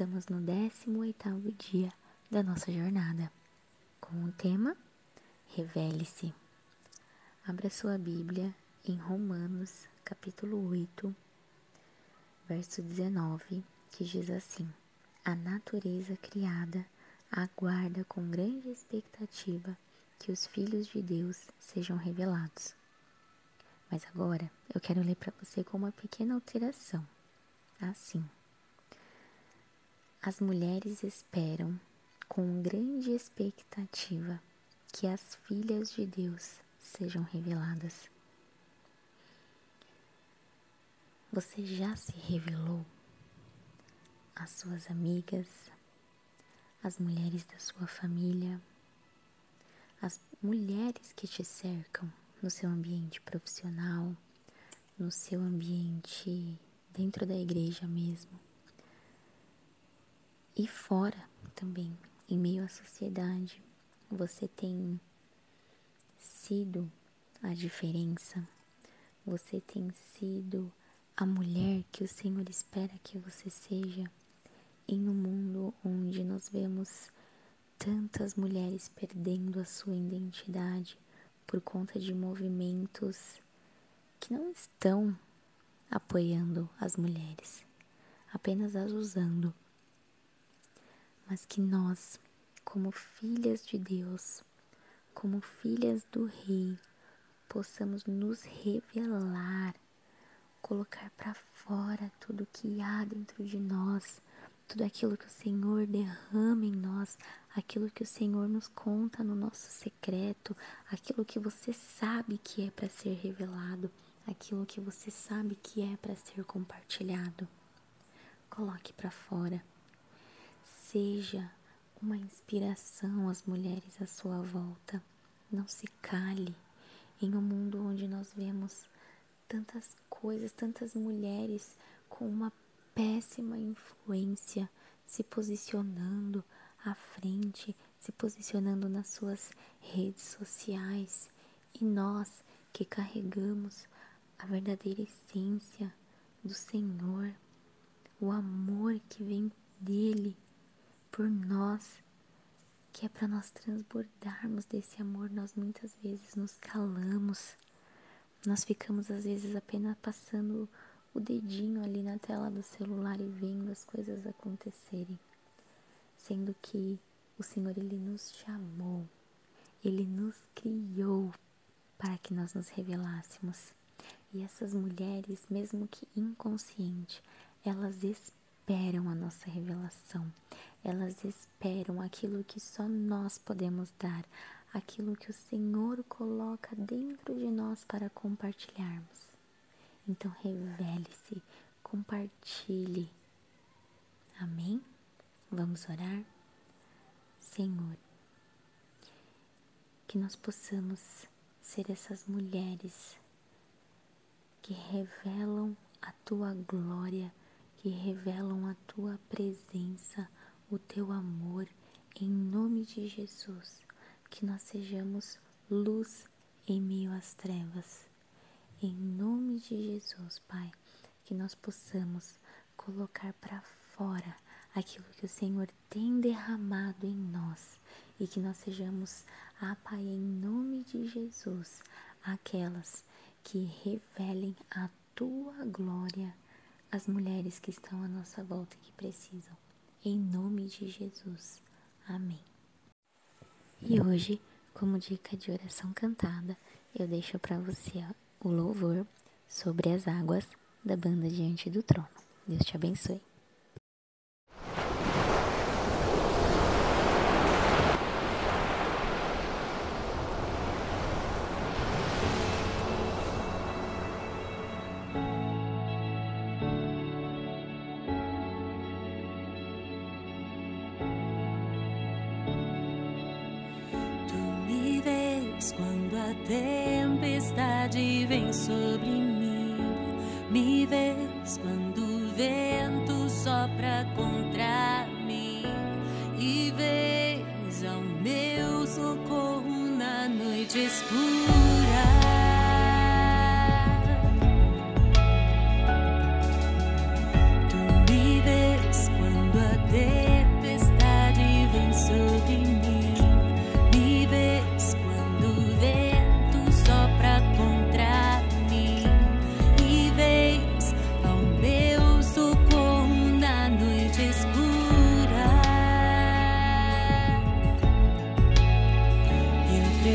Estamos no 18º dia da nossa jornada, com o tema Revele-se. Abra sua Bíblia em Romanos, capítulo 8, verso 19, que diz assim: A natureza criada aguarda com grande expectativa que os filhos de Deus sejam revelados. Mas agora eu quero ler para você com uma pequena alteração. Assim. As mulheres esperam com grande expectativa que as filhas de Deus sejam reveladas. Você já se revelou às suas amigas, às mulheres da sua família, às mulheres que te cercam no seu ambiente profissional, no seu ambiente dentro da igreja mesmo e fora também, em meio à sociedade, você tem sido a diferença, você tem sido a mulher que o Senhor espera que você seja? Em um mundo onde nós vemos tantas mulheres perdendo a sua identidade por conta de movimentos que não estão apoiando as mulheres, apenas as usando mas que nós, como filhas de Deus, como filhas do Rei, possamos nos revelar, colocar para fora tudo que há dentro de nós, tudo aquilo que o Senhor derrama em nós, aquilo que o Senhor nos conta no nosso secreto, aquilo que você sabe que é para ser revelado, aquilo que você sabe que é para ser compartilhado. Coloque para fora Seja uma inspiração às mulheres à sua volta. Não se cale em um mundo onde nós vemos tantas coisas, tantas mulheres com uma péssima influência se posicionando à frente, se posicionando nas suas redes sociais. E nós que carregamos a verdadeira essência do Senhor, o amor que vem dele por nós, que é para nós transbordarmos desse amor, nós muitas vezes nos calamos. Nós ficamos às vezes apenas passando o dedinho ali na tela do celular e vendo as coisas acontecerem, sendo que o Senhor ele nos chamou, ele nos criou para que nós nos revelássemos. E essas mulheres, mesmo que inconsciente, elas esperam a nossa revelação. Elas esperam aquilo que só nós podemos dar, aquilo que o Senhor coloca dentro de nós para compartilharmos. Então, revele-se, compartilhe. Amém? Vamos orar? Senhor, que nós possamos ser essas mulheres que revelam a tua glória, que revelam a tua presença o teu amor em nome de Jesus, que nós sejamos luz em meio às trevas. Em nome de Jesus, Pai, que nós possamos colocar para fora aquilo que o Senhor tem derramado em nós e que nós sejamos, ah, Pai, em nome de Jesus, aquelas que revelem a tua glória às mulheres que estão à nossa volta e que precisam em nome de Jesus. Amém. E hoje, como dica de oração cantada, eu deixo para você o louvor sobre as águas da banda Diante do Trono. Deus te abençoe. Me vês quando o vento sopra contra mim. E vês ao meu socorro na noite escura.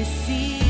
see.